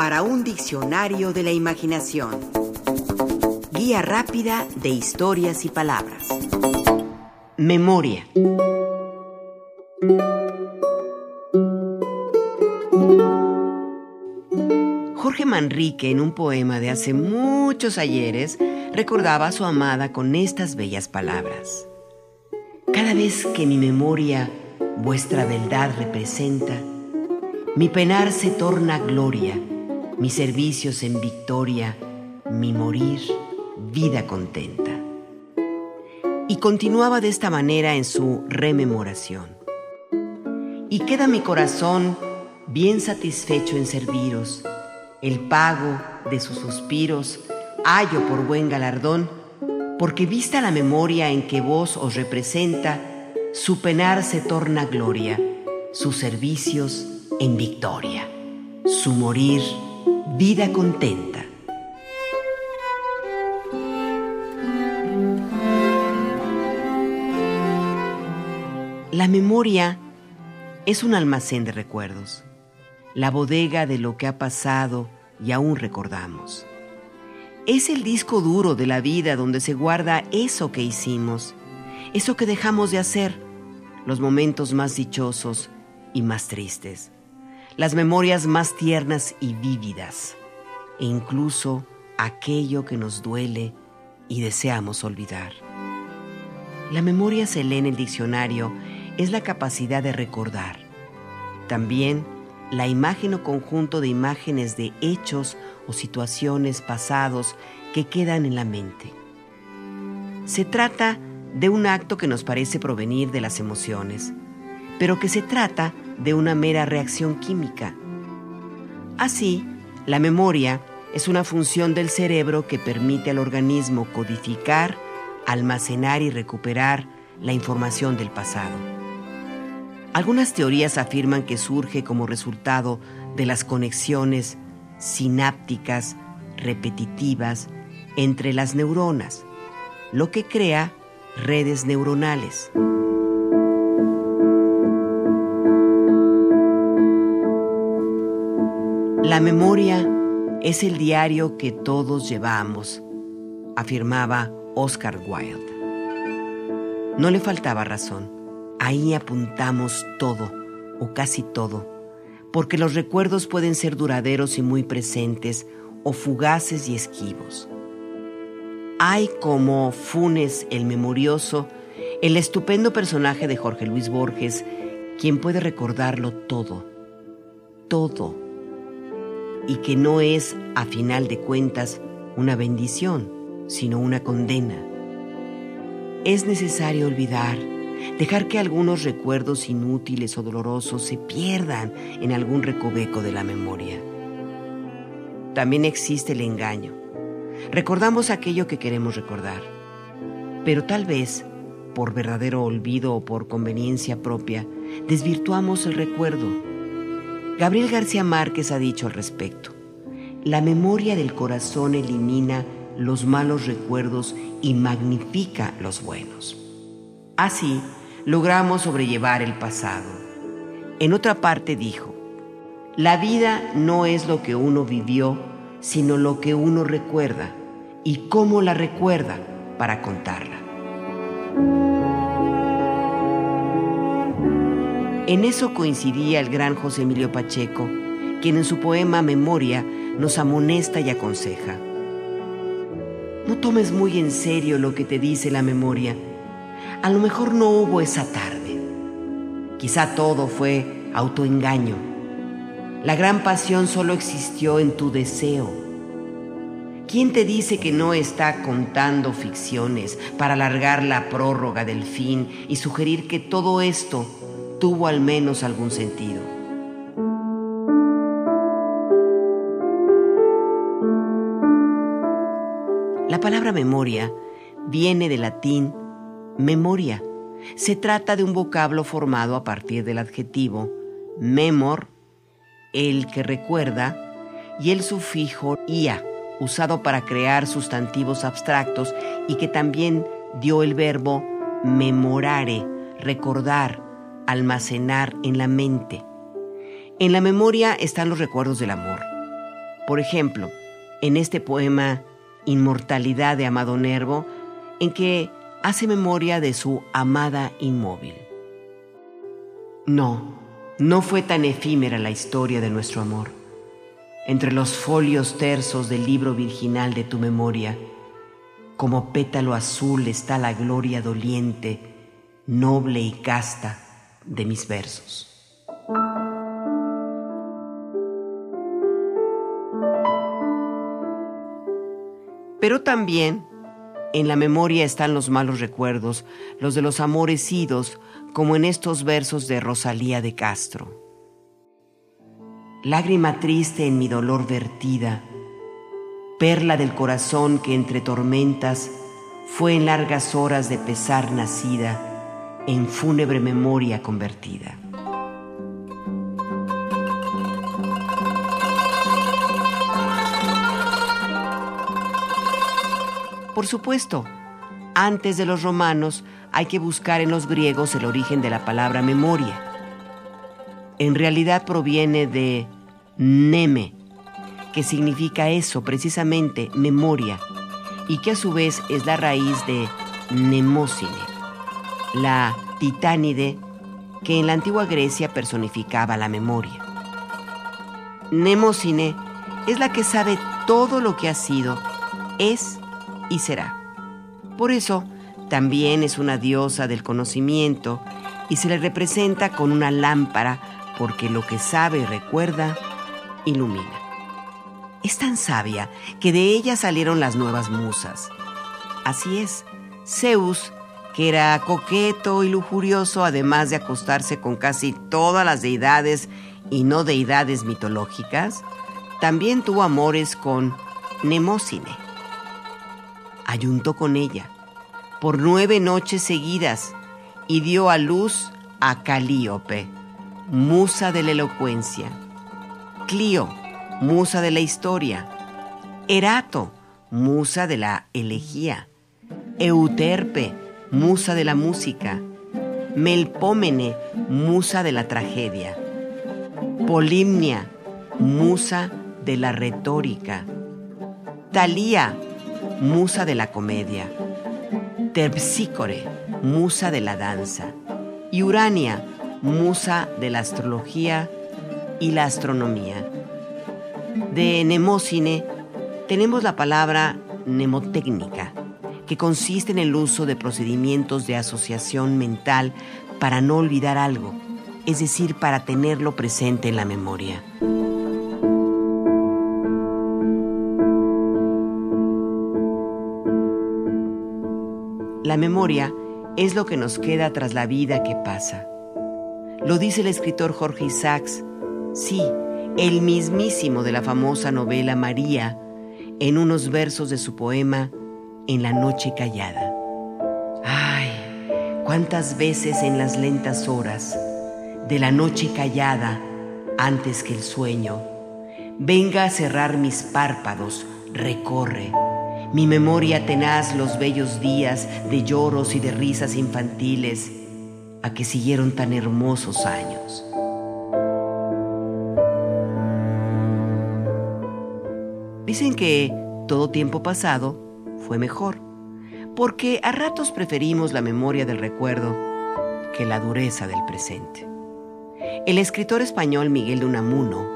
para un diccionario de la imaginación. Guía rápida de historias y palabras. Memoria. Jorge Manrique, en un poema de hace muchos ayeres, recordaba a su amada con estas bellas palabras. Cada vez que mi memoria vuestra beldad representa, mi penar se torna gloria, mis servicios en victoria, mi morir vida contenta. Y continuaba de esta manera en su rememoración. Y queda mi corazón bien satisfecho en serviros, el pago de sus suspiros hallo por buen galardón, porque vista la memoria en que vos os representa, su penar se torna gloria, sus servicios en victoria, su morir vida contenta. La memoria es un almacén de recuerdos, la bodega de lo que ha pasado y aún recordamos. Es el disco duro de la vida donde se guarda eso que hicimos, eso que dejamos de hacer, los momentos más dichosos y más tristes las memorias más tiernas y vívidas, e incluso aquello que nos duele y deseamos olvidar. La memoria se lee en el diccionario es la capacidad de recordar. También la imagen o conjunto de imágenes de hechos o situaciones pasados que quedan en la mente. Se trata de un acto que nos parece provenir de las emociones, pero que se trata de una mera reacción química. Así, la memoria es una función del cerebro que permite al organismo codificar, almacenar y recuperar la información del pasado. Algunas teorías afirman que surge como resultado de las conexiones sinápticas repetitivas entre las neuronas, lo que crea redes neuronales. La memoria es el diario que todos llevamos, afirmaba Oscar Wilde. No le faltaba razón. Ahí apuntamos todo, o casi todo, porque los recuerdos pueden ser duraderos y muy presentes, o fugaces y esquivos. Hay como Funes el memorioso, el estupendo personaje de Jorge Luis Borges, quien puede recordarlo todo, todo y que no es, a final de cuentas, una bendición, sino una condena. Es necesario olvidar, dejar que algunos recuerdos inútiles o dolorosos se pierdan en algún recoveco de la memoria. También existe el engaño. Recordamos aquello que queremos recordar, pero tal vez, por verdadero olvido o por conveniencia propia, desvirtuamos el recuerdo Gabriel García Márquez ha dicho al respecto, la memoria del corazón elimina los malos recuerdos y magnifica los buenos. Así, logramos sobrellevar el pasado. En otra parte dijo, la vida no es lo que uno vivió, sino lo que uno recuerda y cómo la recuerda para contarla. En eso coincidía el gran José Emilio Pacheco, quien en su poema Memoria nos amonesta y aconseja. No tomes muy en serio lo que te dice la memoria. A lo mejor no hubo esa tarde. Quizá todo fue autoengaño. La gran pasión solo existió en tu deseo. ¿Quién te dice que no está contando ficciones para alargar la prórroga del fin y sugerir que todo esto tuvo al menos algún sentido. La palabra memoria viene del latín memoria. Se trata de un vocablo formado a partir del adjetivo memor, el que recuerda, y el sufijo ia, usado para crear sustantivos abstractos y que también dio el verbo memorare, recordar, almacenar en la mente. En la memoria están los recuerdos del amor, Por ejemplo, en este poema Inmortalidad de Amado Nervo, en que hace memoria de su amada inmóvil. No, no fue tan efímera la historia de nuestro amor. Entre los folios tersos del libro virginal de tu memoria, como pétalo azul está la gloria doliente, noble y casta de mis versos. Pero también en la memoria están los malos recuerdos, los de los amores idos, como en estos versos de Rosalía de Castro. Lágrima triste en mi dolor vertida, perla del corazón que entre tormentas fue en largas horas de pesar nacida, en fúnebre memoria convertida. Por supuesto, antes de los romanos hay que buscar en los griegos el origen de la palabra memoria. En realidad proviene de neme, que significa eso, precisamente memoria, y que a su vez es la raíz de nemósine, la titánide que en la antigua Grecia personificaba la memoria. Nemósine es la que sabe todo lo que ha sido, es y será. Por eso, también es una diosa del conocimiento y se le representa con una lámpara porque lo que sabe y recuerda, ilumina. Es tan sabia que de ella salieron las nuevas musas. Así es, Zeus, era coqueto y lujurioso, además de acostarse con casi todas las deidades y no deidades mitológicas, también tuvo amores con Nemósine. Ayuntó con ella por nueve noches seguidas y dio a luz a Calíope, musa de la elocuencia, Clio, musa de la historia, Erato, musa de la elegía, Euterpe, musa de la música, Melpómene, musa de la tragedia, Polimnia, musa de la retórica, Talía, musa de la comedia, Terpsícore, musa de la danza, y Urania, musa de la astrología y la astronomía. De Nemósine tenemos la palabra mnemotécnica, que consiste en el uso de procedimientos de asociación mental para no olvidar algo, es decir, para tenerlo presente en la memoria. La memoria es lo que nos queda tras la vida que pasa. Lo dice el escritor Jorge Isaacs, sí, el mismísimo de la famosa novela María, en unos versos de su poema En la noche callada. Ay, cuántas veces en las lentas horas de la noche callada, antes que el sueño, venga a cerrar mis párpados, recorre mi memoria tenaz los bellos días de lloros y de risas infantiles a que siguieron tan hermosos años. Dicen que todo tiempo pasado fue mejor, porque a ratos preferimos la memoria del recuerdo que la dureza del presente. El escritor español Miguel de Unamuno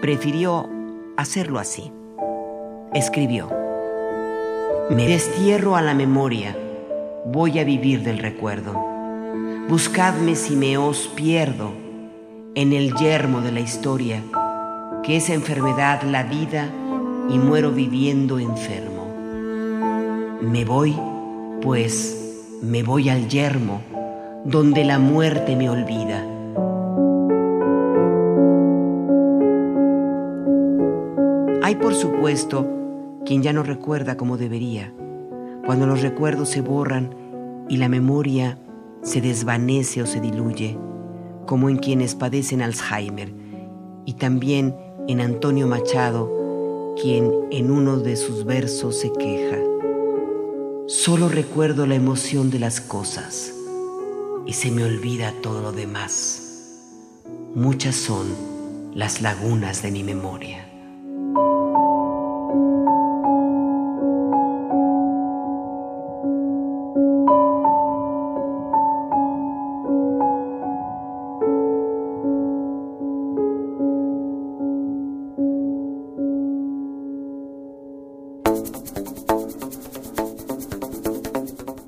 prefirió hacerlo así. Escribió, me destierro a la memoria, voy a vivir del recuerdo. Buscadme si me os pierdo en el yermo de la historia, que es enfermedad la vida y muero viviendo enfermo. Me voy, pues me voy al yermo, donde la muerte me olvida. Hay por supuesto quien ya no recuerda como debería, cuando los recuerdos se borran y la memoria se desvanece o se diluye, como en quienes padecen Alzheimer, y también en Antonio Machado, quien en uno de sus versos se queja. Solo recuerdo la emoción de las cosas y se me olvida todo lo demás. Muchas son las lagunas de mi memoria.